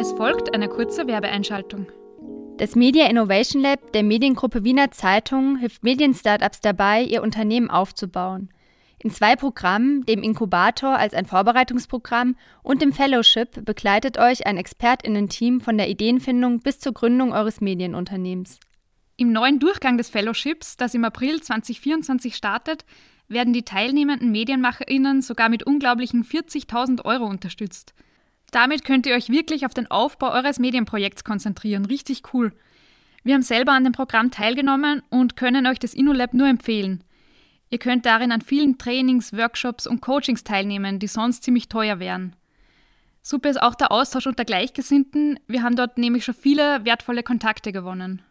Es folgt eine kurze Werbeeinschaltung. Das Media Innovation Lab der Mediengruppe Wiener Zeitung hilft Medienstartups dabei, ihr Unternehmen aufzubauen. In zwei Programmen, dem Inkubator als ein Vorbereitungsprogramm und dem Fellowship, begleitet euch ein ExpertInnen-Team von der Ideenfindung bis zur Gründung eures Medienunternehmens. Im neuen Durchgang des Fellowships, das im April 2024 startet, werden die teilnehmenden MedienmacherInnen sogar mit unglaublichen 40.000 Euro unterstützt. Damit könnt ihr euch wirklich auf den Aufbau eures Medienprojekts konzentrieren. Richtig cool. Wir haben selber an dem Programm teilgenommen und können euch das InnoLab nur empfehlen. Ihr könnt darin an vielen Trainings, Workshops und Coachings teilnehmen, die sonst ziemlich teuer wären. Super ist auch der Austausch unter Gleichgesinnten. Wir haben dort nämlich schon viele wertvolle Kontakte gewonnen.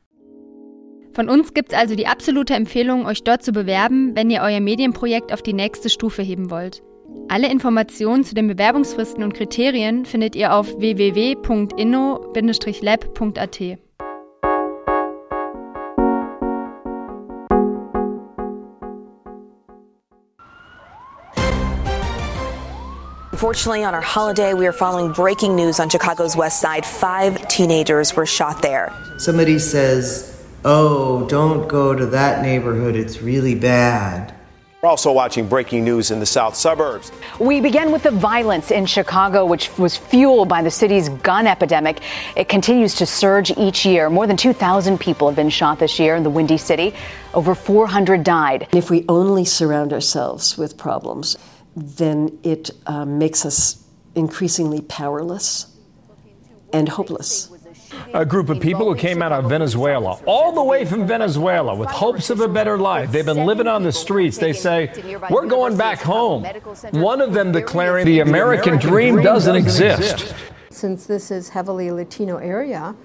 Von uns gibt es also die absolute Empfehlung, euch dort zu bewerben, wenn ihr euer Medienprojekt auf die nächste Stufe heben wollt. Alle Informationen zu den Bewerbungsfristen und Kriterien findet ihr auf www.inno-lab.at. Unfortunately, on our holiday, we are following breaking news on Chicago's west side. Five teenagers were shot there. Somebody says, Oh, don't go to that neighborhood, it's really bad. We're also watching breaking news in the south suburbs. We begin with the violence in Chicago, which was fueled by the city's gun epidemic. It continues to surge each year. More than 2,000 people have been shot this year in the Windy City. Over 400 died. If we only surround ourselves with problems, then it uh, makes us increasingly powerless and hopeless. A group of people who came out of Venezuela, all the way from Venezuela, with hopes of a better life. They've been living on the streets. They say, We're going back home. One of them declaring the American dream doesn't exist. Since this is heavily Latino area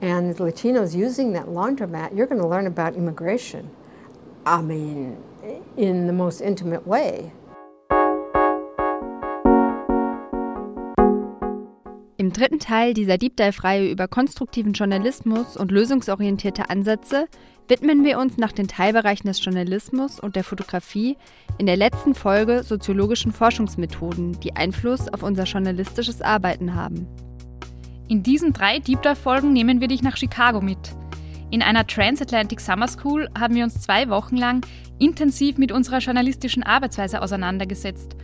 and Latinos using that laundromat, you're going to learn about immigration. I mean, in the most intimate way. Im dritten Teil dieser Deep Dive-Reihe über konstruktiven Journalismus und lösungsorientierte Ansätze widmen wir uns nach den Teilbereichen des Journalismus und der Fotografie in der letzten Folge soziologischen Forschungsmethoden, die Einfluss auf unser journalistisches Arbeiten haben. In diesen drei Deep Dive-Folgen nehmen wir dich nach Chicago mit. In einer Transatlantic Summer School haben wir uns zwei Wochen lang intensiv mit unserer journalistischen Arbeitsweise auseinandergesetzt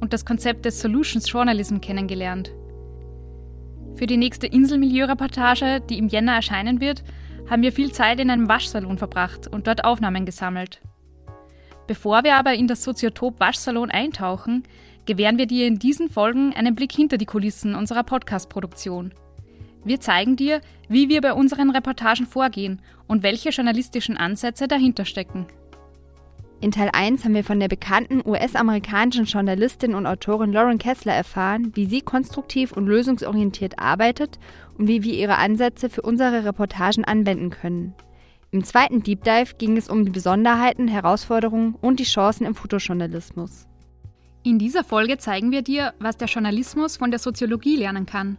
und das Konzept des Solutions Journalism kennengelernt. Für die nächste Inselmilieu-Reportage, die im Jänner erscheinen wird, haben wir viel Zeit in einem Waschsalon verbracht und dort Aufnahmen gesammelt. Bevor wir aber in das Soziotop Waschsalon eintauchen, gewähren wir dir in diesen Folgen einen Blick hinter die Kulissen unserer Podcast-Produktion. Wir zeigen dir, wie wir bei unseren Reportagen vorgehen und welche journalistischen Ansätze dahinter stecken. In Teil 1 haben wir von der bekannten US-amerikanischen Journalistin und Autorin Lauren Kessler erfahren, wie sie konstruktiv und lösungsorientiert arbeitet und wie wir ihre Ansätze für unsere Reportagen anwenden können. Im zweiten Deep Dive ging es um die Besonderheiten, Herausforderungen und die Chancen im Fotojournalismus. In dieser Folge zeigen wir dir, was der Journalismus von der Soziologie lernen kann.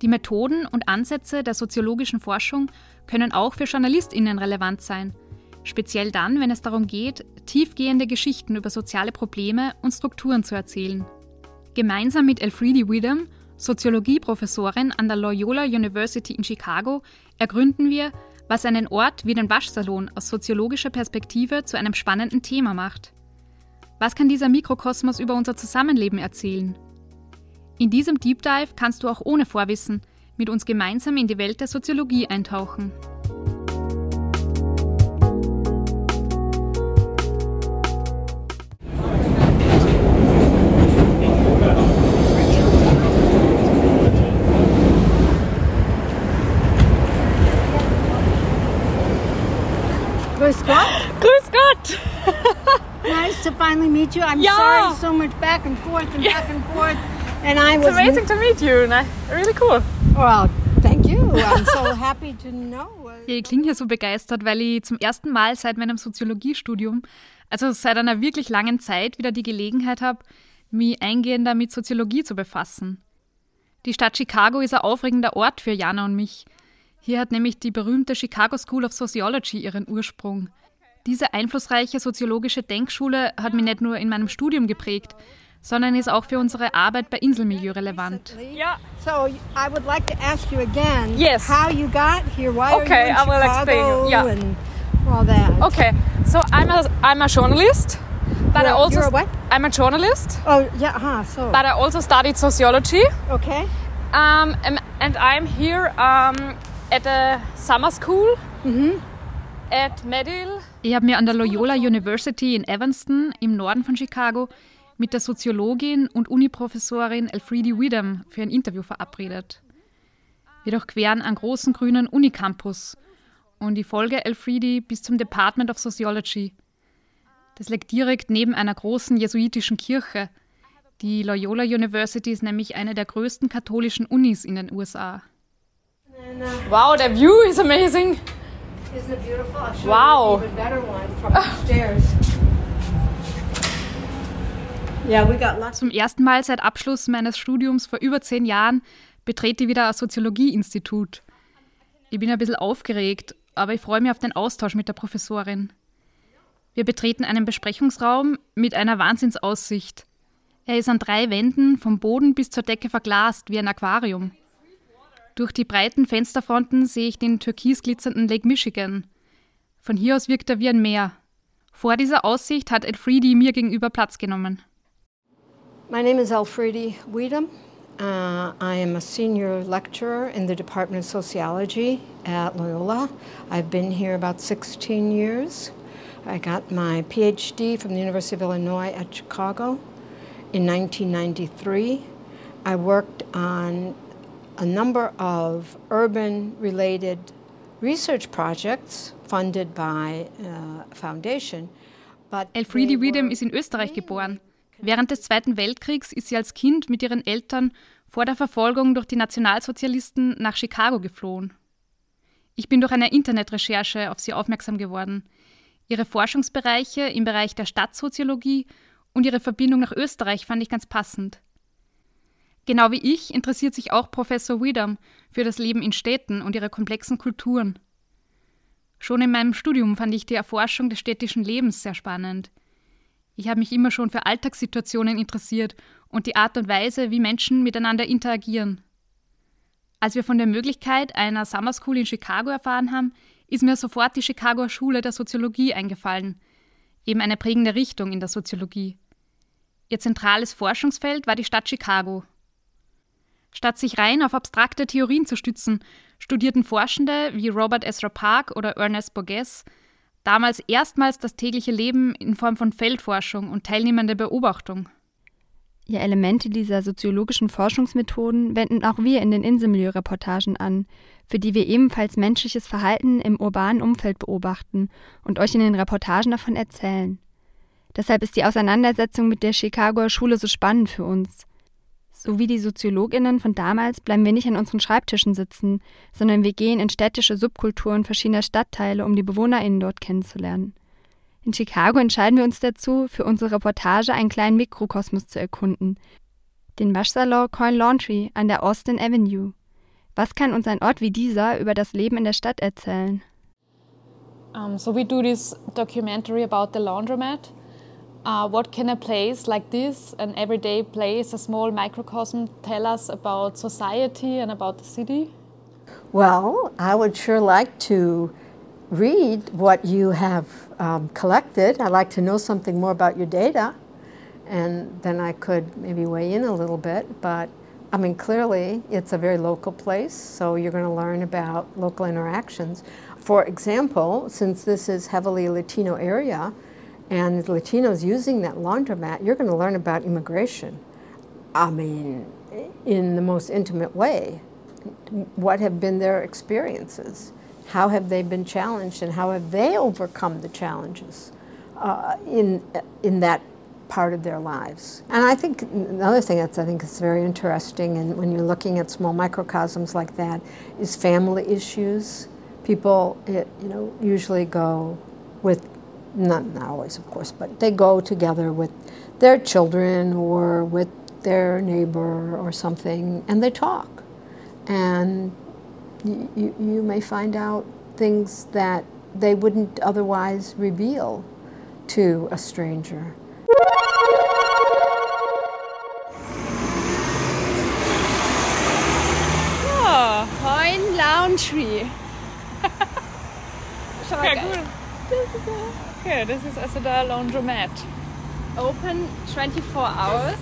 Die Methoden und Ansätze der soziologischen Forschung können auch für JournalistInnen relevant sein – Speziell dann, wenn es darum geht, tiefgehende Geschichten über soziale Probleme und Strukturen zu erzählen. Gemeinsam mit Elfriede Widom, Soziologieprofessorin an der Loyola University in Chicago, ergründen wir, was einen Ort wie den Waschsalon aus soziologischer Perspektive zu einem spannenden Thema macht. Was kann dieser Mikrokosmos über unser Zusammenleben erzählen? In diesem Deep Dive kannst du auch ohne Vorwissen mit uns gemeinsam in die Welt der Soziologie eintauchen. Grüß Gott. Grüß Gott. nice to finally meet you. I'm Yeah. sorry so much back and forth and back and forth. And I It's was amazing to meet you. Really cool. Well, thank you. I'm so happy to know. Ich klinge hier so begeistert, weil ich zum ersten Mal seit meinem Soziologiestudium, also seit einer wirklich langen Zeit, wieder die Gelegenheit habe, mich eingehender mit Soziologie zu befassen. Die Stadt Chicago ist ein aufregender Ort für Jana und mich. Hier hat nämlich die berühmte Chicago School of Sociology ihren Ursprung. Diese einflussreiche soziologische Denkschule hat mich nicht nur in meinem Studium geprägt, sondern ist auch für unsere Arbeit bei Inselmilieu relevant. Yeah. So I would like to ask you again yes. how you got here, why okay, are you in I will Chicago explain you. Yeah. and all that. Okay, so I'm a, I'm a journalist, but You're- I also you're a what? I'm a journalist, Oh, yeah, huh, so. but I also studied sociology. okay. Um, and- and I'm here um, at a summer school at Medill. Ich habe mir an der Loyola University in Evanston im Norden von Chicago mit der Soziologin und Uniprofessorin Elfriede Widham für ein Interview verabredet. Wir durchqueren einen großen grünen Unicampus und ich folge Elfriede bis zum Department of Sociology. Das liegt direkt neben einer großen jesuitischen Kirche. Die Loyola University ist nämlich eine der größten katholischen Unis in den USA. Wow, the view is amazing. Isn't it beautiful? I'll show Wow. you an even better one from upstairs. Yeah, we got lots. Zum ersten Mal seit Abschluss meines Studiums vor über zehn Jahren betrete ich wieder ein Soziologieinstitut. Ich bin ein bisschen aufgeregt, aber ich freue mich auf den Austausch mit der Professorin. Wir betreten einen Besprechungsraum mit einer Wahnsinnsaussicht. Er ist an drei Wänden vom Boden bis zur Decke verglast wie ein Aquarium. Durch die breiten Fensterfronten sehe ich den türkis glitzernden Lake Michigan. Von hier aus wirkt er wie ein Meer. Vor dieser Aussicht hat Elfriede mir gegenüber Platz genommen. My name is Elfriede Weedham. Uh, I am a senior lecturer in the Department of Sociology at Loyola. I've been here about 16 years. I got my PhD from the University of Illinois at Chicago in 1993. I worked on a number of urban related research projects funded by uh, a foundation. But Elfriede Wiedem ist in Österreich geboren. Während des Zweiten Weltkriegs ist sie als Kind mit ihren Eltern vor der Verfolgung durch die Nationalsozialisten nach Chicago geflohen. Ich bin durch eine Internetrecherche auf sie aufmerksam geworden. Ihre Forschungsbereiche im Bereich der Stadtsoziologie und ihre Verbindung nach Österreich fand ich ganz passend. Genau wie ich interessiert sich auch Professor Widam für das Leben in Städten und ihre komplexen Kulturen. Schon in meinem Studium fand ich die Erforschung des städtischen Lebens sehr spannend. Ich habe mich immer schon für Alltagssituationen interessiert und die Art und Weise, wie Menschen miteinander interagieren. Als wir von der Möglichkeit einer Summer School in Chicago erfahren haben, ist mir sofort die Chicagoer Schule der Soziologie eingefallen, eben eine prägende Richtung in der Soziologie. Ihr zentrales Forschungsfeld war die Stadt Chicago. Statt sich rein auf abstrakte Theorien zu stützen, studierten Forschende wie Robert Ezra Park oder Ernest Borges damals erstmals das tägliche Leben in Form von Feldforschung und teilnehmender Beobachtung. Ja, Elemente dieser soziologischen Forschungsmethoden wenden auch wir in den Inselmilieu-Reportagen an, für die wir ebenfalls menschliches Verhalten im urbanen Umfeld beobachten und euch in den Reportagen davon erzählen. Deshalb ist die Auseinandersetzung mit der Chicagoer Schule so spannend für uns. So wie die SoziologInnen von damals bleiben wir nicht an unseren Schreibtischen sitzen, sondern wir gehen in städtische Subkulturen verschiedener Stadtteile, um die BewohnerInnen dort kennenzulernen. In Chicago entscheiden wir uns dazu, für unsere Reportage einen kleinen Mikrokosmos zu erkunden. Den Waschsalon Coin Laundry an der Austin Avenue. Was kann uns ein Ort wie dieser über das Leben in der Stadt erzählen? Um, so we do this documentary about the laundromat. Uh, what can a place like this, an everyday place, a small microcosm, tell us about society and about the city? Well, I would sure like to read what you have um, collected. I'd like to know something more about your data, and then I could maybe weigh in a little bit. But I mean, clearly, it's a very local place, so you're going to learn about local interactions. For example, since this is heavily Latino area, and Latinos using that laundromat, you're going to learn about immigration. I mean, in the most intimate way. What have been their experiences? How have they been challenged, and how have they overcome the challenges uh, in in that part of their lives? And I think another thing that's I think is very interesting, and when you're looking at small microcosms like that, is family issues. People, it, you know, usually go with not always, of course, but they go together with their children or with their neighbor or something, and they talk. And you, you, may find out things that they wouldn't otherwise reveal to a stranger. Oh, Hoin Laundry. Schon mal ja, cool. Das ist ja also der Laundromat. Open 24 hours.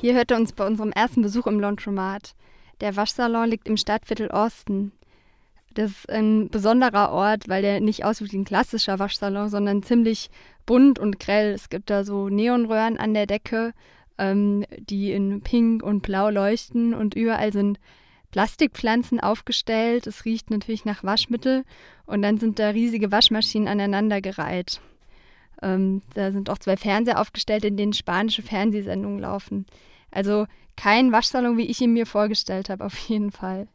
Hier hört er uns bei unserem ersten Besuch im Laundromat. Der Waschsalon liegt im Stadtviertel Osten. Das ist ein besonderer Ort, weil der nicht aussieht wie ein klassischer Waschsalon, sondern ziemlich bunt und grell. Es gibt da so Neonröhren an der Decke, ähm, die in Pink und Blau leuchten und überall sind Plastikpflanzen aufgestellt. Es riecht natürlich nach Waschmittel und dann sind da riesige Waschmaschinen aneinandergereiht. Ähm, da sind auch zwei Fernseher aufgestellt, in denen spanische Fernsehsendungen laufen. Also kein Waschsalon, wie ich ihn mir vorgestellt habe, auf jeden Fall.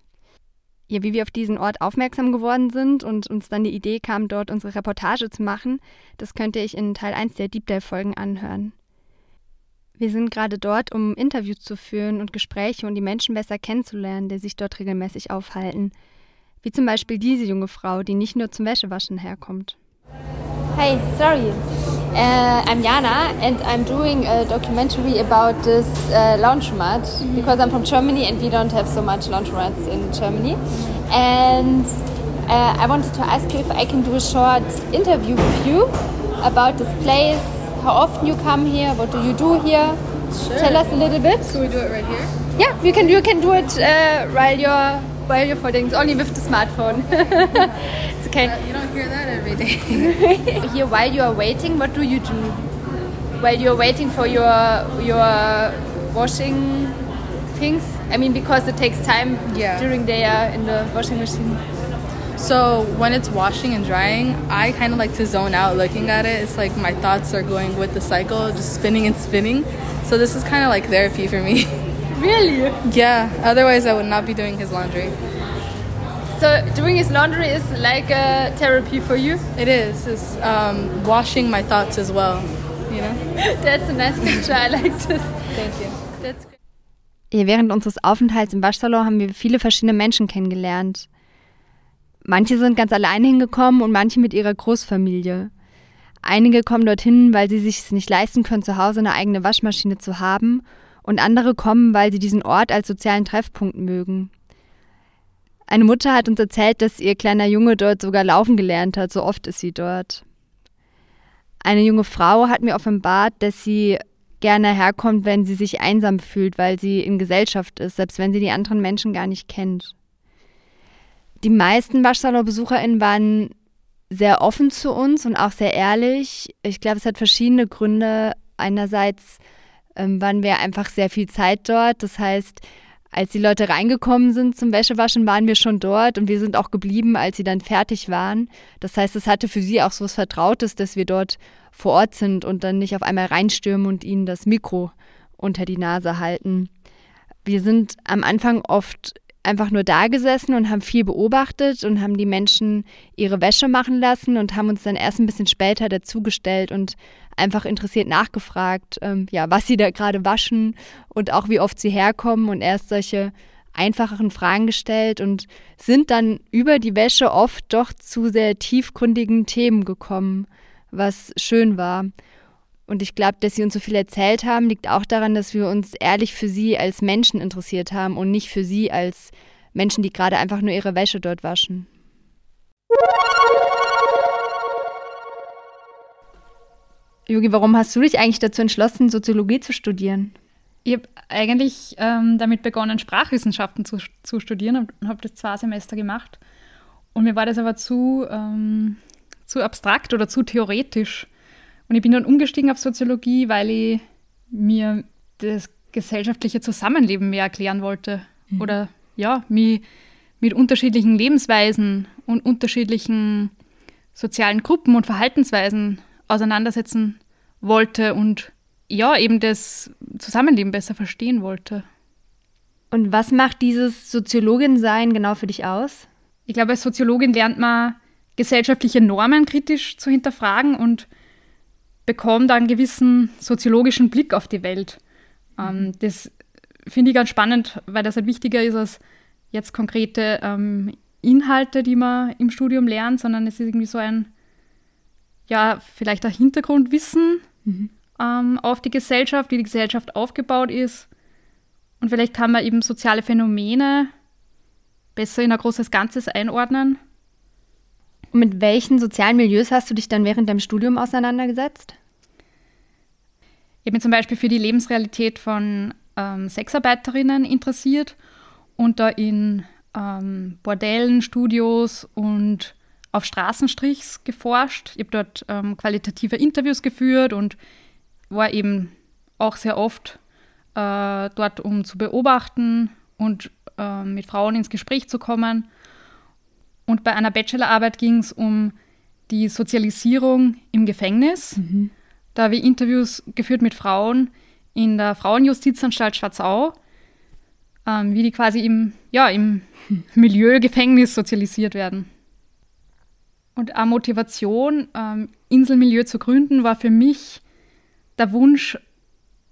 Ja, wie wir auf diesen Ort aufmerksam geworden sind und uns dann die Idee kam, dort unsere Reportage zu machen, das könnte ich in Teil 1 der Deep Dive Folgen anhören. Wir sind gerade dort, um Interviews zu führen und Gespräche und die Menschen besser kennenzulernen, die sich dort regelmäßig aufhalten. Wie zum Beispiel diese junge Frau, die nicht nur zum Wäschewaschen herkommt. Hey, sorry. Uh, I'm Jana and I'm doing a documentary about this uh, laundromat because I'm from Germany and we don't have so much laundromats in Germany. And uh, I wanted to ask you if I can do a short interview with you about this place, how often you come here, what do you do here? Sure. Tell us a little bit. Can we do it right here? Yeah, you can you can do it uh, while you're while you're folding. It's only with the smartphone. it's okay. Uh, you don't hear that every day. Here, while you are waiting, what do you do? While you're waiting for your your washing things. I mean, because it takes time Yeah. during they are in the washing machine. so when it's washing and drying, I kind of like to zone out looking at it. It's like my thoughts are going with the cycle, just spinning and spinning. So this is kind of like therapy for me. Really? yeah. Otherwise, I would not be doing his laundry. So doing his laundry is like a therapy for you. It is. It's um, washing my thoughts as well. You know. That's a nice picture. I like this. Thank you. That's good. Ja, während unseres Aufenthalts im Waschsalon haben wir viele verschiedene Menschen kennengelernt. Manche sind ganz alleine hingekommen und manche mit ihrer Großfamilie. Einige kommen dorthin, weil sie sich es nicht leisten können, zu Hause eine eigene Waschmaschine zu haben, und andere kommen, weil sie diesen Ort als sozialen Treffpunkt mögen. Eine Mutter hat uns erzählt, dass ihr kleiner Junge dort sogar laufen gelernt hat, so oft ist sie dort. Eine junge Frau hat mir offenbart, dass sie gerne herkommt, wenn sie sich einsam fühlt, weil sie in Gesellschaft ist, selbst wenn sie die anderen Menschen gar nicht kennt. Die meisten Waschsalonbesucherinnen waren sehr offen zu uns und auch sehr ehrlich. Ich glaube, es hat verschiedene Gründe. Einerseits ähm, waren wir einfach sehr viel Zeit dort. Das heißt, als die Leute reingekommen sind zum Wäschewaschen, waren wir schon dort und wir sind auch geblieben, als sie dann fertig waren. Das heißt, es hatte für sie auch so was Vertrautes, dass wir dort vor Ort sind und dann nicht auf einmal reinstürmen und ihnen das Mikro unter die Nase halten. Wir sind am Anfang oft einfach nur da gesessen und haben viel beobachtet und haben die Menschen ihre Wäsche machen lassen und haben uns dann erst ein bisschen später dazugestellt und einfach interessiert nachgefragt, ähm, ja, was sie da gerade waschen und auch wie oft sie herkommen und erst solche einfacheren Fragen gestellt und sind dann über die Wäsche oft doch zu sehr tiefgründigen Themen gekommen, was schön war. Und ich glaube, dass sie uns so viel erzählt haben, liegt auch daran, dass wir uns ehrlich für sie als Menschen interessiert haben und nicht für sie als Menschen, die gerade einfach nur ihre Wäsche dort waschen. Yogi, warum hast du dich eigentlich dazu entschlossen, Soziologie zu studieren? Ich habe eigentlich ähm, damit begonnen, Sprachwissenschaften zu, zu studieren und habe das zwei Semester gemacht. Und mir war das aber zu, ähm, zu abstrakt oder zu theoretisch. Und ich bin dann umgestiegen auf Soziologie, weil ich mir das gesellschaftliche Zusammenleben mehr erklären wollte. Mhm. Oder ja, mich mit unterschiedlichen Lebensweisen und unterschiedlichen sozialen Gruppen und Verhaltensweisen auseinandersetzen wollte und ja, eben das Zusammenleben besser verstehen wollte. Und was macht dieses Soziologin-Sein genau für dich aus? Ich glaube, als Soziologin lernt man gesellschaftliche Normen kritisch zu hinterfragen und bekommt einen gewissen soziologischen Blick auf die Welt. Ähm, das finde ich ganz spannend, weil das halt wichtiger ist als jetzt konkrete ähm, Inhalte, die man im Studium lernt, sondern es ist irgendwie so ein, ja, vielleicht ein Hintergrundwissen, mhm. ähm, auf die Gesellschaft, wie die Gesellschaft aufgebaut ist. Und vielleicht kann man eben soziale Phänomene besser in ein großes Ganzes einordnen. Und mit welchen sozialen Milieus hast du dich dann während deinem Studium auseinandergesetzt? Ich habe mich zum Beispiel für die Lebensrealität von ähm, Sexarbeiterinnen interessiert und da in ähm, Bordellen, Studios und auf Straßenstrichs geforscht. Ich habe dort ähm, qualitative Interviews geführt und war eben auch sehr oft äh, dort, um zu beobachten und äh, mit Frauen ins Gespräch zu kommen. Und bei einer Bachelorarbeit ging es um die Sozialisierung im Gefängnis. Mhm. Da habe ich Interviews geführt mit Frauen in der Frauenjustizanstalt Schwarzau, ähm, wie die quasi im, ja, im Milieu Gefängnis sozialisiert werden. Und eine Motivation, ähm, Inselmilieu zu gründen, war für mich der Wunsch,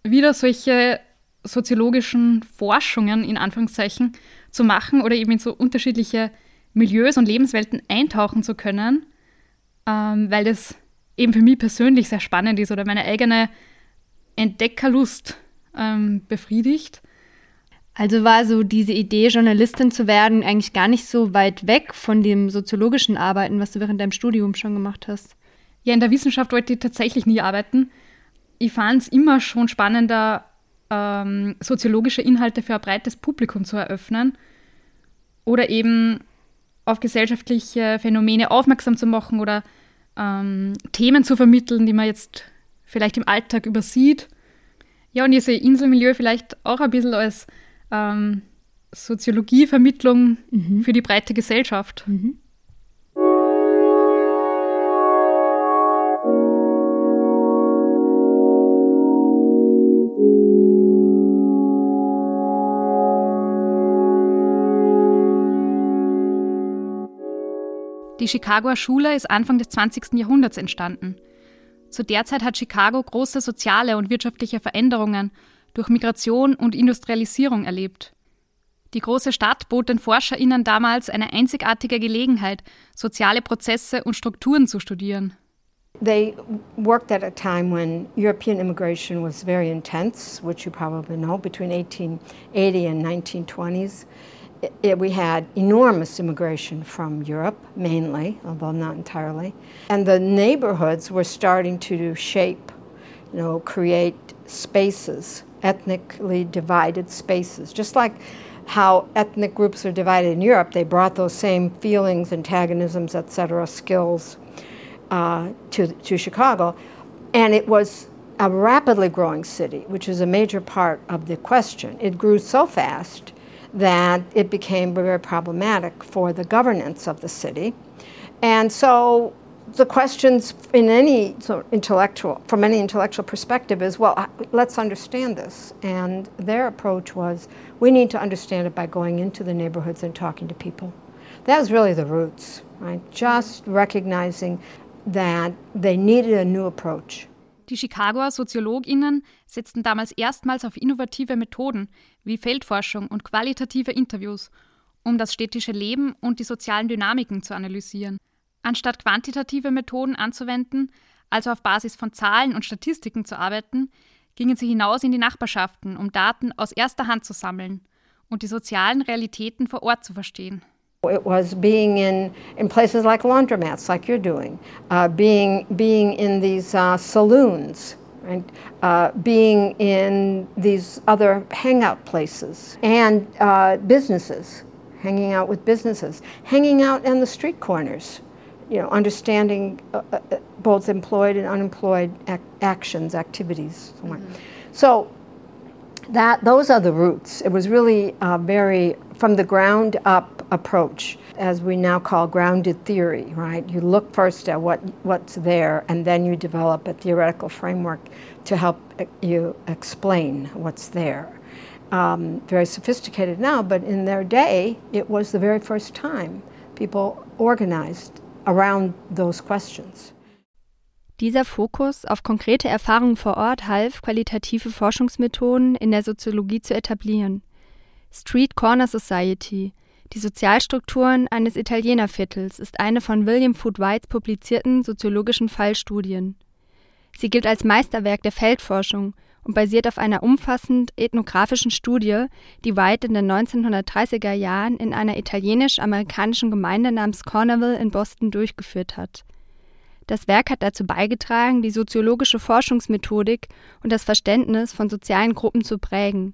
wieder solche soziologischen Forschungen in Anführungszeichen zu machen oder eben in so unterschiedliche Milieus und Lebenswelten eintauchen zu können, ähm, weil das eben für mich persönlich sehr spannend ist oder meine eigene Entdeckerlust ähm, befriedigt. Also war so diese Idee, Journalistin zu werden, eigentlich gar nicht so weit weg von dem soziologischen Arbeiten, was du während deinem Studium schon gemacht hast. Ja, in der Wissenschaft wollte ich tatsächlich nie arbeiten. Ich fand es immer schon spannender, ähm, soziologische Inhalte für ein breites Publikum zu eröffnen oder eben auf gesellschaftliche Phänomene aufmerksam zu machen oder ähm, Themen zu vermitteln, die man jetzt vielleicht im Alltag übersieht. Ja, und ich sehe Inselmilieu vielleicht auch ein bisschen als ähm, Soziologievermittlung mhm. für die breite Gesellschaft. Mhm. Die Chicagoer Schule ist Anfang des 20. Jahrhunderts entstanden. Zu der Zeit hat Chicago große soziale und wirtschaftliche Veränderungen durch Migration und Industrialisierung erlebt. Die große Stadt bot den ForscherInnen damals eine einzigartige Gelegenheit, soziale Prozesse und Strukturen zu studieren. They worked at a time when European immigration was very intense, which you probably know, between 1880 and 1920s. It, we had enormous immigration from Europe, mainly, although not entirely. And the neighborhoods were starting to shape, you know, create spaces, ethnically divided spaces. Just like how ethnic groups are divided in Europe, they brought those same feelings, antagonisms, etc., skills uh, to, to Chicago. And it was a rapidly growing city, which is a major part of the question. It grew so fast that it became very problematic for the governance of the city. And so the questions in any sort of intellectual, from any intellectual perspective is, well, let's understand this. And their approach was, we need to understand it by going into the neighborhoods and talking to people. That was really the roots, right? Just recognizing that they needed a new approach. Die Chicagoer SoziologInnen setzten damals erstmals auf innovative Methoden wie Feldforschung und qualitative Interviews, um das städtische Leben und die sozialen Dynamiken zu analysieren. Anstatt quantitative Methoden anzuwenden, also auf Basis von Zahlen und Statistiken zu arbeiten, gingen sie hinaus in die Nachbarschaften, um Daten aus erster Hand zu sammeln und die sozialen Realitäten vor Ort zu verstehen. It was being in, in places like laundromats, like you're doing, uh, being, being in these uh, saloons, right? Uh, being in these other hangout places, and uh, businesses, hanging out with businesses, hanging out in the street corners, you know, understanding uh, uh, both employed and unemployed ac- actions, activities. So, mm-hmm. so that those are the roots. It was really very from the ground up approach, as we now call grounded theory, right? You look first at what, what's there, and then you develop a theoretical framework to help you explain what's there. Um, very sophisticated now, but in their day, it was the very first time people organized around those questions. Dieser Fokus auf konkrete Erfahrungen vor Ort half, qualitative Forschungsmethoden in der Soziologie zu etablieren. Street Corner Society, Die Sozialstrukturen eines Italienerviertels ist eine von William Food Whites publizierten soziologischen Fallstudien. Sie gilt als Meisterwerk der Feldforschung und basiert auf einer umfassend ethnografischen Studie, die White in den 1930er Jahren in einer italienisch-amerikanischen Gemeinde namens Cornerville in Boston durchgeführt hat. Das Werk hat dazu beigetragen, die soziologische Forschungsmethodik und das Verständnis von sozialen Gruppen zu prägen.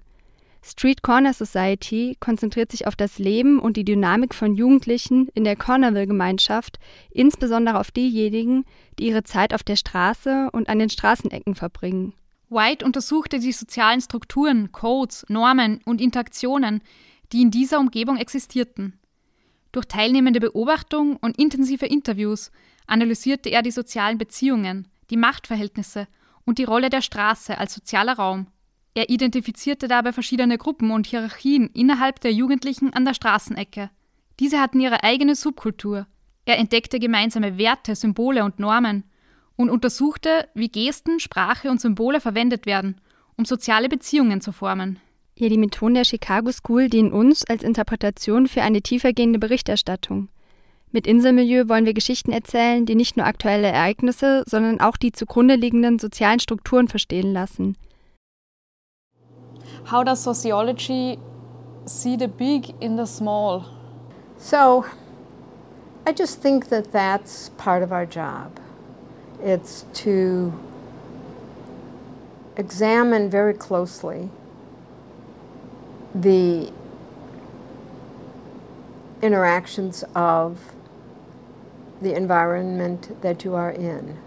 Street Corner Society konzentriert sich auf das Leben und die Dynamik von Jugendlichen in der Cornerville-Gemeinschaft, insbesondere auf diejenigen, die ihre Zeit auf der Straße und an den Straßenecken verbringen. White untersuchte die sozialen Strukturen, Codes, Normen und Interaktionen, die in dieser Umgebung existierten. Durch teilnehmende Beobachtung und intensive Interviews analysierte er die sozialen Beziehungen, die Machtverhältnisse und die Rolle der Straße als sozialer Raum. Er identifizierte dabei verschiedene Gruppen und Hierarchien innerhalb der Jugendlichen an der Straßenecke. Diese hatten ihre eigene Subkultur. Er entdeckte gemeinsame Werte, Symbole und Normen und untersuchte, wie Gesten, Sprache und Symbole verwendet werden, um soziale Beziehungen zu formen. Ja, die Methoden der Chicago School dienen uns als Interpretation für eine tiefergehende Berichterstattung. Mit Inselmilieu wollen wir Geschichten erzählen, die nicht nur aktuelle Ereignisse, sondern auch die zugrunde liegenden sozialen Strukturen verstehen lassen. How does sociology see the big in the small? So, I just think that that's part of our job. It's to examine very closely the interactions of the environment that you are in.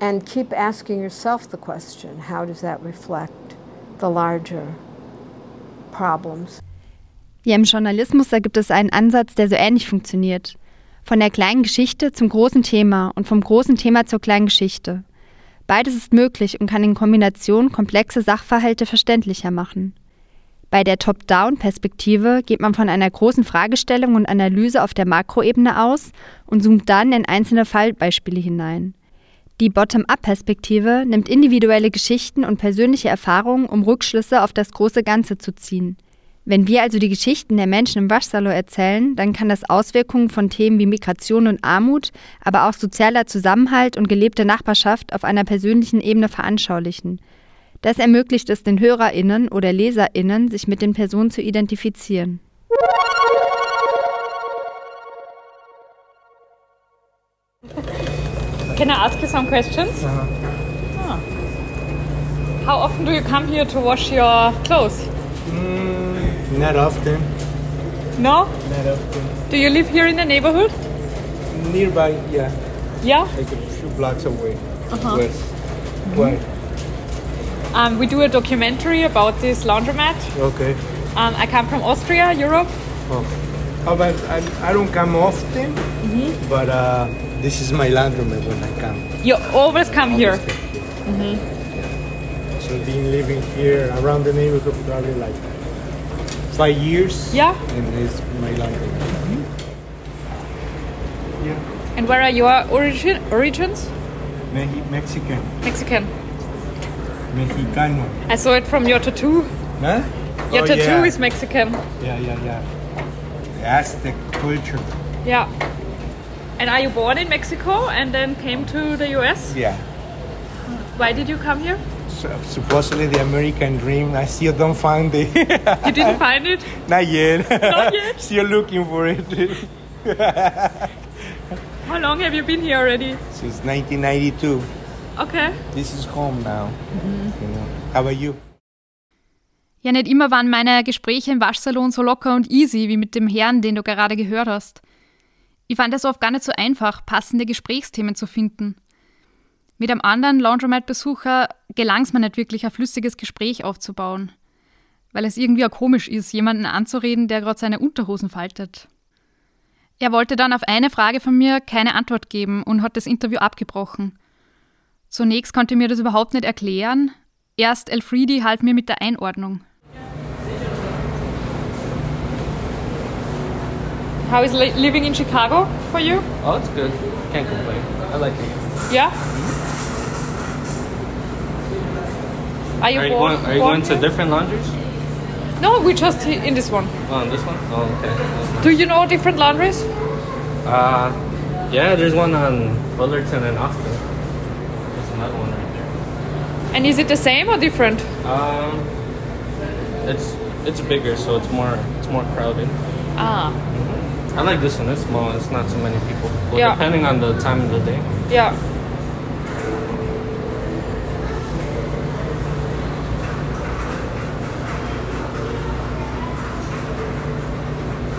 And keep asking yourself the question how does that reflect the larger problems? Ja, im Journalismus da gibt es einen Ansatz, der so ähnlich funktioniert. Von der kleinen Geschichte zum großen Thema und vom großen Thema zur kleinen Geschichte. Beides ist möglich und kann in Kombination komplexe Sachverhalte verständlicher machen. Bei der Top-Down-Perspektive geht man von einer großen Fragestellung und Analyse auf der Makroebene aus und zoomt dann in einzelne Fallbeispiele hinein. Die Bottom-up-Perspektive nimmt individuelle Geschichten und persönliche Erfahrungen, um Rückschlüsse auf das große Ganze zu ziehen. Wenn wir also die Geschichten der Menschen im Waschsalon erzählen, dann kann das Auswirkungen von Themen wie Migration und Armut, aber auch sozialer Zusammenhalt und gelebte Nachbarschaft auf einer persönlichen Ebene veranschaulichen – das ermöglicht es den HörerInnen oder LeserInnen, sich mit den Personen zu identifizieren. Can I ask you some questions? Uh-huh. Ah. How often do you come here to wash your clothes? Mm, not often. No? Not often. Do you live here in the neighborhood? Nearby, yeah. Yeah? Like a few blocks away. Uh-huh. West. Why? Um, we do a documentary about this laundromat. Okay. Um, I come from Austria, Europe. Oh. How about, I, I don't come often, Mhm. but uh, this is my laundromat when I come. You always come here. Always Mhm. So been living here around the neighborhood probably like five years. Yeah. And it's my laundromat. Yeah. And where are your origin origins? Me- Mexican. Mexican. Mexicano. I saw it from your tattoo. Huh? Your Oh, tattoo yeah. is Mexican. Yeah, yeah, yeah. The Aztec culture. Yeah. And are you born in Mexico and then came to the US? Yeah. Why did you come here? Supposedly the American dream. I still don't find it. You didn't find it? Not yet. Not yet? still looking for it. How long have you been here already? Since 1992. Okay. This is home now. You know. How about you? Ja, nicht immer waren meine Gespräche im Waschsalon so locker und easy wie mit dem Herrn, den du gerade gehört hast. Ich fand es oft gar nicht so einfach, passende Gesprächsthemen zu finden. Mit einem anderen Laundromat-Besucher gelang es mir nicht wirklich, ein flüssiges Gespräch aufzubauen. Weil es irgendwie auch komisch ist, jemanden anzureden, der gerade seine Unterhosen faltet. Er wollte dann auf eine Frage von mir keine Antwort geben und hat das Interview abgebrochen. Zunächst konnte mir das überhaupt nicht erklären. Erst Elfriedi half mir mit der Einordnung. How is li living in Chicago for you? Oh, it's good. Can't complain. I like it. Yeah? Are you, Are you born, going? Are you going to different laundries? No, we just in this one. Oh, this one. Oh, okay. Nice. Do you know different laundries? Uh, yeah. There's one on Fullerton and Austin. There's another one right there. And is it the same or different? Um, it's it's bigger, so it's more it's more crowded. Ah. I like this one. It's small. It's not too many people. Well, Yeah. depending on the time of the day. Yeah.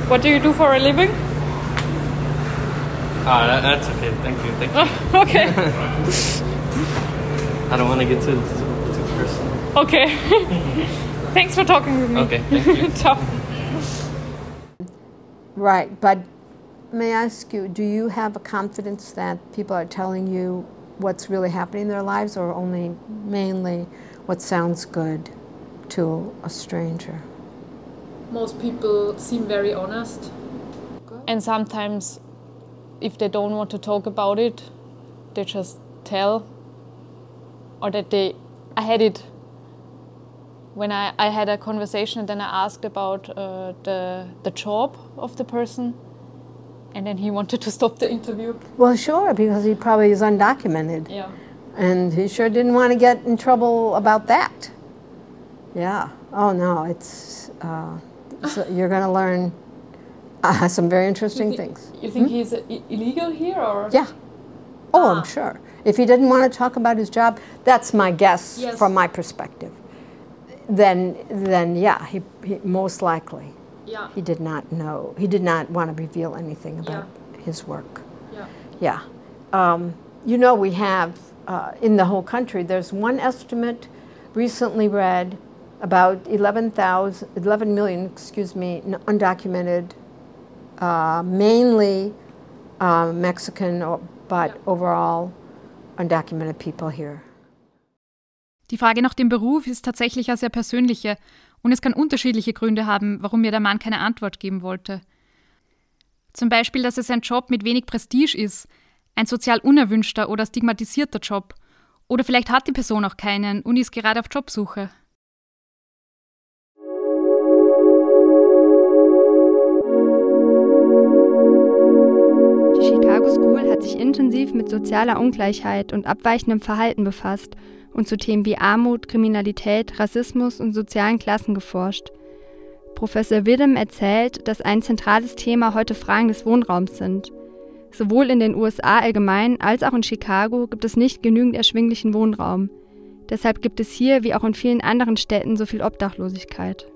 What do you do for a living? Ah, that, that's okay. Thank you. Thank you. okay. I don't want to get too too, personal. Okay. Thanks for talking with me. Okay, thank you. Ciao. Right, but may I ask you, do you have a confidence that people are telling you what's really happening in their lives or only mainly what sounds good to a stranger? Most people seem very honest. And sometimes, if they don't want to talk about it, they just tell. Or that they, I had it when I, I had a conversation and then I asked about uh, the, the job of the person. And then he wanted to stop the interview. Well, sure, because he probably is undocumented. Yeah. And he sure didn't want to get in trouble about that. Yeah. Oh, no, it's, uh, so you're going to learn uh, some very interesting you thi- things. You think he's uh, illegal here or? Yeah. Oh, I'm sure. If he didn't want to talk about his job, that's my guess Yes. from my perspective. Then, then yeah, he, he most likely Yeah. he did not know. He did not want to reveal anything about his work. Yeah. Yeah. Um, you know, we have uh, in the whole country, there's one estimate recently read about 11,000, 11 million, excuse me, undocumented, uh, mainly uh, Mexican, or, but overall undocumented people here. Die Frage nach dem Beruf ist tatsächlich eine sehr persönliche und es kann unterschiedliche Gründe haben, warum mir der Mann keine Antwort geben wollte. Zum Beispiel, dass es ein Job mit wenig Prestige ist, ein sozial unerwünschter oder stigmatisierter Job. Oder vielleicht hat die Person auch keinen und ist gerade auf Jobsuche. Die Chicago School hat sich intensiv mit sozialer Ungleichheit und abweichendem Verhalten befasst und zu Themen wie Armut, Kriminalität, Rassismus und sozialen Klassen geforscht. Professor Widem erzählt, dass ein zentrales Thema heute Fragen des Wohnraums sind. Sowohl in den USA allgemein als auch in Chicago gibt es nicht genügend erschwinglichen Wohnraum. Deshalb gibt es hier wie auch in vielen anderen Städten so viel Obdachlosigkeit.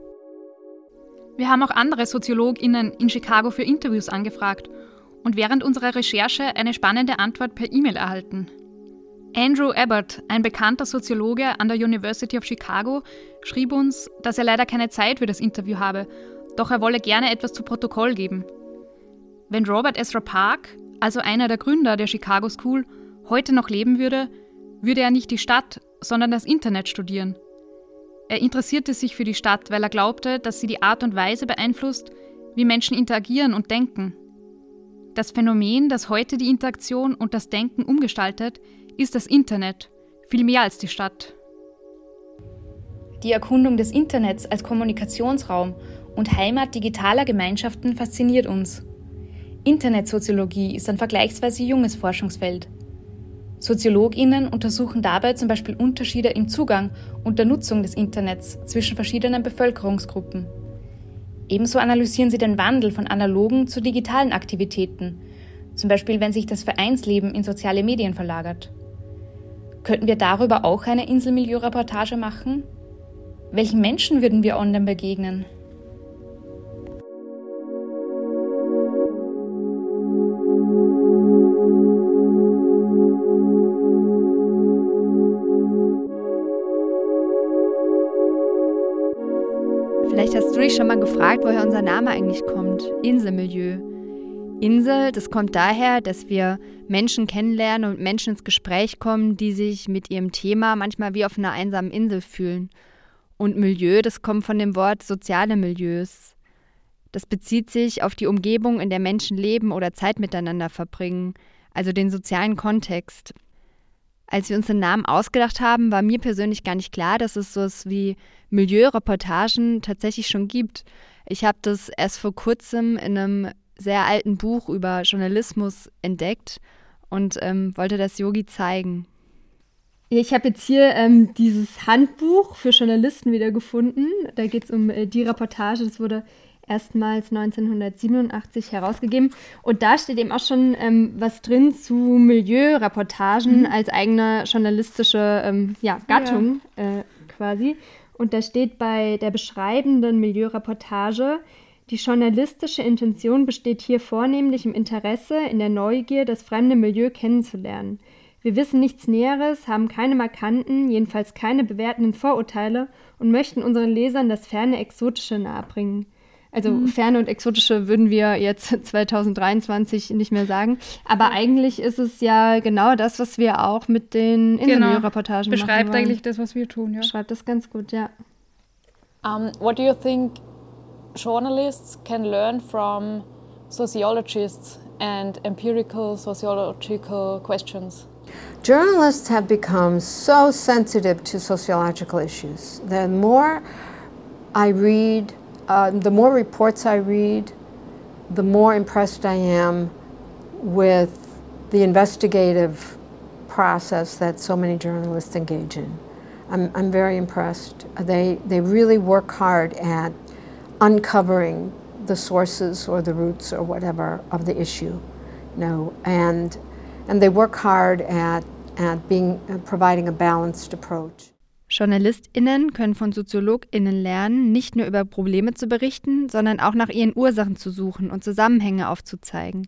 Wir haben auch andere SoziologInnen in Chicago für Interviews angefragt und während unserer Recherche eine spannende Antwort per E-Mail erhalten. Andrew Abbott, ein bekannter Soziologe an der University of Chicago, schrieb uns, dass er leider keine Zeit für das Interview habe, doch er wolle gerne etwas zu Protokoll geben. Wenn Robert Ezra Park, also einer der Gründer der Chicago School, heute noch leben würde, würde er nicht die Stadt, sondern das Internet studieren. Er interessierte sich für die Stadt, weil er glaubte, dass sie die Art und Weise beeinflusst, wie Menschen interagieren und denken. Das Phänomen, das heute die Interaktion und das Denken umgestaltet, ist das Internet, viel mehr als die Stadt. Die Erkundung des Internets als Kommunikationsraum und Heimat digitaler Gemeinschaften fasziniert uns. Internetsoziologie ist ein vergleichsweise junges Forschungsfeld. Soziologinnen untersuchen dabei zum Beispiel Unterschiede im Zugang und der Nutzung des Internets zwischen verschiedenen Bevölkerungsgruppen. Ebenso analysieren sie den Wandel von analogen zu digitalen Aktivitäten, zum Beispiel wenn sich das Vereinsleben in soziale Medien verlagert. Könnten wir darüber auch eine Inselmilieu-Reportage machen? Welchen Menschen würden wir online begegnen? Vielleicht hast du dich schon mal gefragt, woher unser Name eigentlich kommt. Inselmilieu. Insel, das kommt daher, dass wir Menschen kennenlernen und Menschen ins Gespräch kommen, die sich mit ihrem Thema manchmal wie auf einer einsamen Insel fühlen. Und Milieu, das kommt von dem Wort soziale Milieus. Das bezieht sich auf die Umgebung, in der Menschen leben oder Zeit miteinander verbringen, also den sozialen Kontext. Als wir uns den Namen ausgedacht haben, war mir persönlich gar nicht klar, dass es sowas wie Milieureportagen tatsächlich schon gibt. Ich habe das erst vor kurzem in einem sehr alten Buch über Journalismus entdeckt und ähm, wollte das Yogi zeigen. Ich habe jetzt hier ähm, dieses Handbuch für Journalisten wieder gefunden. Da geht es um äh, die Reportage. Das wurde erstmals 1987 herausgegeben. Und da steht eben auch schon ähm, was drin zu Milieureportagen mhm. als eigene journalistische ähm, ja, Gattung ja. Äh, quasi. Und da steht bei der beschreibenden Milieureportage, die journalistische Intention besteht hier vornehmlich im Interesse, in der Neugier, das fremde Milieu kennenzulernen. Wir wissen nichts Näheres, haben keine markanten, jedenfalls keine bewertenden Vorurteile und möchten unseren Lesern das ferne Exotische nahebringen. Also mhm. ferne und exotische würden wir jetzt 2023 nicht mehr sagen. Aber eigentlich ist es ja genau das, was wir auch mit den Interview-Reportagen genau. Beschreibt machen eigentlich das, was wir tun, ja. Beschreibt das ganz gut, ja. Um, what do you think journalists can learn from sociologists and empirical sociological questions? Journalists have become so sensitive to sociological issues. The more I read, uh, the more reports I read, the more impressed I am with the investigative process that so many journalists engage in. I'm, I'm very impressed. They, they really work hard at uncovering the sources or the roots or whatever of the issue. You know, and, and they work hard at, at being, uh, providing a balanced approach. JournalistInnen können von SoziologInnen lernen, nicht nur über Probleme zu berichten, sondern auch nach ihren Ursachen zu suchen und Zusammenhänge aufzuzeigen.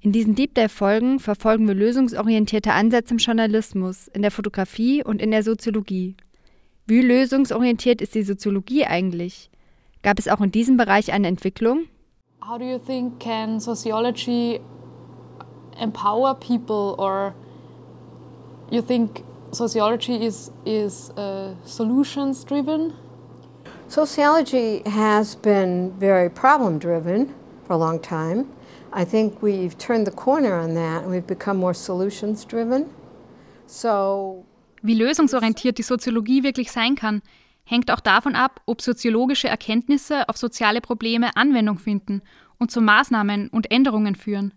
In diesen Deep Dive-Folgen verfolgen wir lösungsorientierte Ansätze im Journalismus, in der Fotografie und in der Soziologie. Wie lösungsorientiert ist die Soziologie eigentlich? Gab es auch in diesem Bereich eine Entwicklung? How do you think can sociology empower people or you think sociology is, is uh, solutions driven? Sociology has been very problem driven for a long time. I think we've turned the corner on that and we've become more solutions driven. So Wie lösungsorientiert die Soziologie wirklich sein kann, hängt auch davon ab, ob soziologische Erkenntnisse auf soziale Probleme Anwendung finden und zu Maßnahmen und Änderungen führen.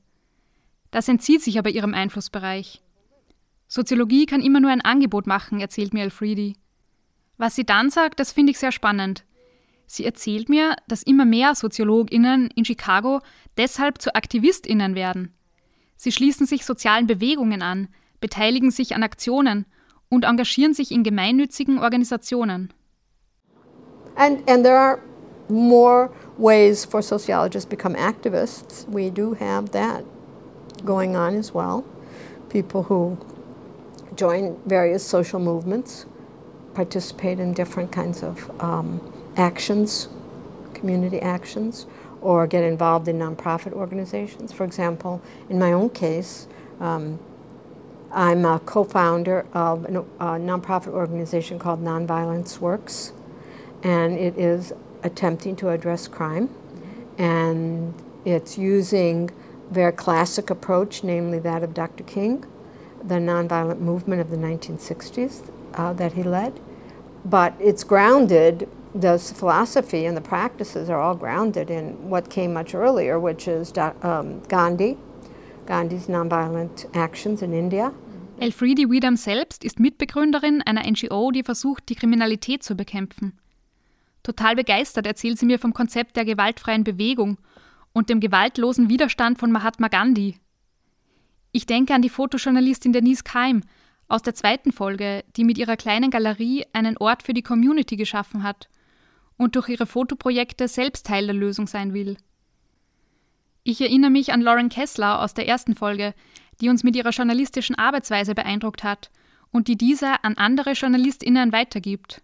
Das entzieht sich aber ihrem Einflussbereich. Soziologie kann immer nur ein Angebot machen, erzählt mir Elfriedi. Was sie dann sagt, das finde ich sehr spannend. Sie erzählt mir, dass immer mehr SoziologInnen in Chicago deshalb zu AktivistInnen werden. Sie schließen sich sozialen Bewegungen an, beteiligen sich an Aktionen und engagieren sich in gemeinnützigen Organisationen. And, and there are more ways for sociologists to become activists. We do have that going on as well. People who join various social movements, participate in different kinds of um, actions, community actions, or get involved in nonprofit organizations. For example, in my own case, um, I'm a co founder of a nonprofit organization called Nonviolence Works, and it is attempting to address crime. And it's using their classic approach, namely that of Dr. King, the nonviolent movement of the 1960s uh, that he led. But it's grounded, the philosophy and the practices are all grounded in what came much earlier, which is um, Gandhi, Gandhis nonviolent actions in India. Elfriede Weedham selbst ist Mitbegründerin einer NGO, die versucht, die Kriminalität zu bekämpfen. Total begeistert erzählt sie mir vom Konzept der gewaltfreien Bewegung und dem gewaltlosen Widerstand von Mahatma Gandhi, ich denke an die Fotojournalistin Denise Keim aus der zweiten Folge, die mit ihrer kleinen Galerie einen Ort für die Community geschaffen hat und durch ihre Fotoprojekte selbst Teil der Lösung sein will. Ich erinnere mich an Lauren Kessler aus der ersten Folge, die uns mit ihrer journalistischen Arbeitsweise beeindruckt hat und die diese an andere JournalistInnen weitergibt.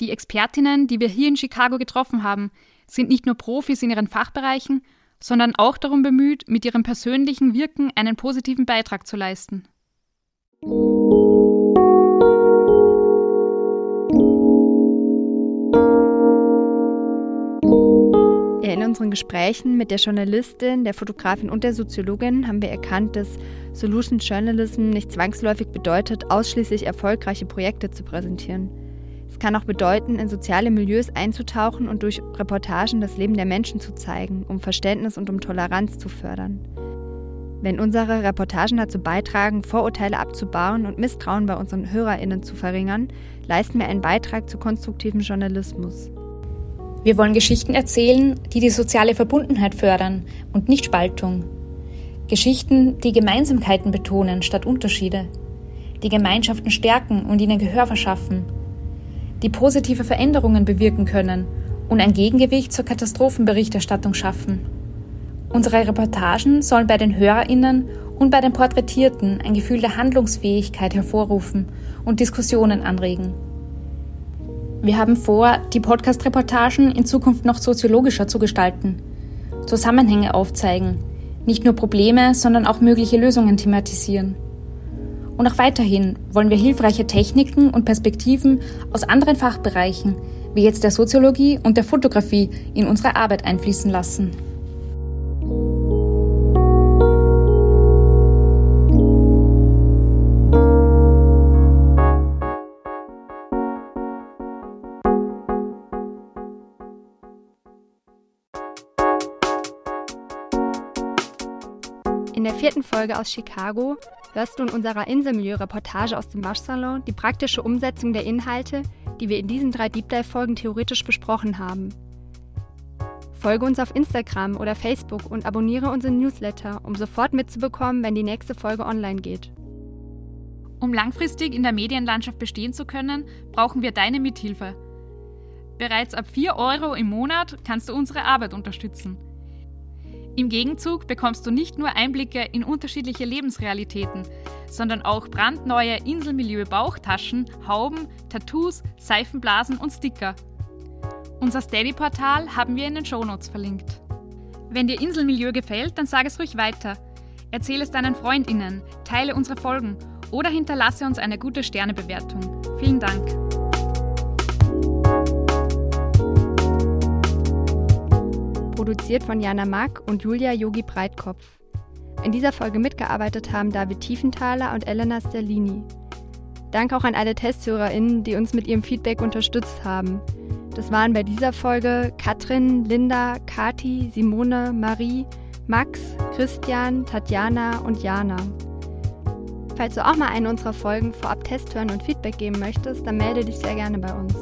Die Expertinnen, die wir hier in Chicago getroffen haben, sind nicht nur Profis in ihren Fachbereichen, sondern auch darum bemüht, mit ihrem persönlichen Wirken einen positiven Beitrag zu leisten. In unseren Gesprächen mit der Journalistin, der Fotografin und der Soziologin haben wir erkannt, dass Solution Journalism nicht zwangsläufig bedeutet, ausschließlich erfolgreiche Projekte zu präsentieren. Es kann auch bedeuten, in soziale Milieus einzutauchen und durch Reportagen das Leben der Menschen zu zeigen, um Verständnis und um Toleranz zu fördern. Wenn unsere Reportagen dazu beitragen, Vorurteile abzubauen und Misstrauen bei unseren HörerInnen zu verringern, leisten wir einen Beitrag zu konstruktivem Journalismus. Wir wollen Geschichten erzählen, die die soziale Verbundenheit fördern und nicht Spaltung. Geschichten, die Gemeinsamkeiten betonen statt Unterschiede, die Gemeinschaften stärken und ihnen Gehör verschaffen, die positive Veränderungen bewirken können und ein Gegengewicht zur Katastrophenberichterstattung schaffen. Unsere Reportagen sollen bei den Hörerinnen und bei den Porträtierten ein Gefühl der Handlungsfähigkeit hervorrufen und Diskussionen anregen. Wir haben vor, die Podcast-Reportagen in Zukunft noch soziologischer zu gestalten, Zusammenhänge aufzeigen, nicht nur Probleme, sondern auch mögliche Lösungen thematisieren. Und auch weiterhin wollen wir hilfreiche Techniken und Perspektiven aus anderen Fachbereichen, wie jetzt der Soziologie und der Fotografie, in unsere Arbeit einfließen lassen. Vierten Folge aus Chicago hörst du in unserer Inselmilieu-Reportage aus dem Waschsalon die praktische Umsetzung der Inhalte, die wir in diesen drei Deep Dive-Folgen theoretisch besprochen haben. Folge uns auf Instagram oder Facebook und abonniere unseren Newsletter, um sofort mitzubekommen, wenn die nächste Folge online geht. Um langfristig in der Medienlandschaft bestehen zu können, brauchen wir deine Mithilfe. Bereits ab 4 Euro im Monat kannst du unsere Arbeit unterstützen. Im Gegenzug bekommst du nicht nur Einblicke in unterschiedliche Lebensrealitäten, sondern auch brandneue Inselmilieu-Bauchtaschen, Hauben, Tattoos, Seifenblasen und Sticker. Unser Steady-Portal haben wir in den Shownotes verlinkt. Wenn dir Inselmilieu gefällt, dann sag es ruhig weiter. Erzähle es deinen FreundInnen, teile unsere Folgen oder hinterlasse uns eine gute Sternebewertung. Vielen Dank. Produziert von Jana Mack und Julia Yogi Breitkopf. In dieser Folge mitgearbeitet haben David Tiefenthaler und Elena Sterlini. Dank auch an alle TesthörerInnen, die uns mit ihrem Feedback unterstützt haben. Das waren bei dieser Folge Katrin, Linda, Kati, Simone, Marie, Max, Christian, Tatjana und Jana. Falls du auch mal eine unserer Folgen vorab Test hören und Feedback geben möchtest, dann melde dich sehr gerne bei uns.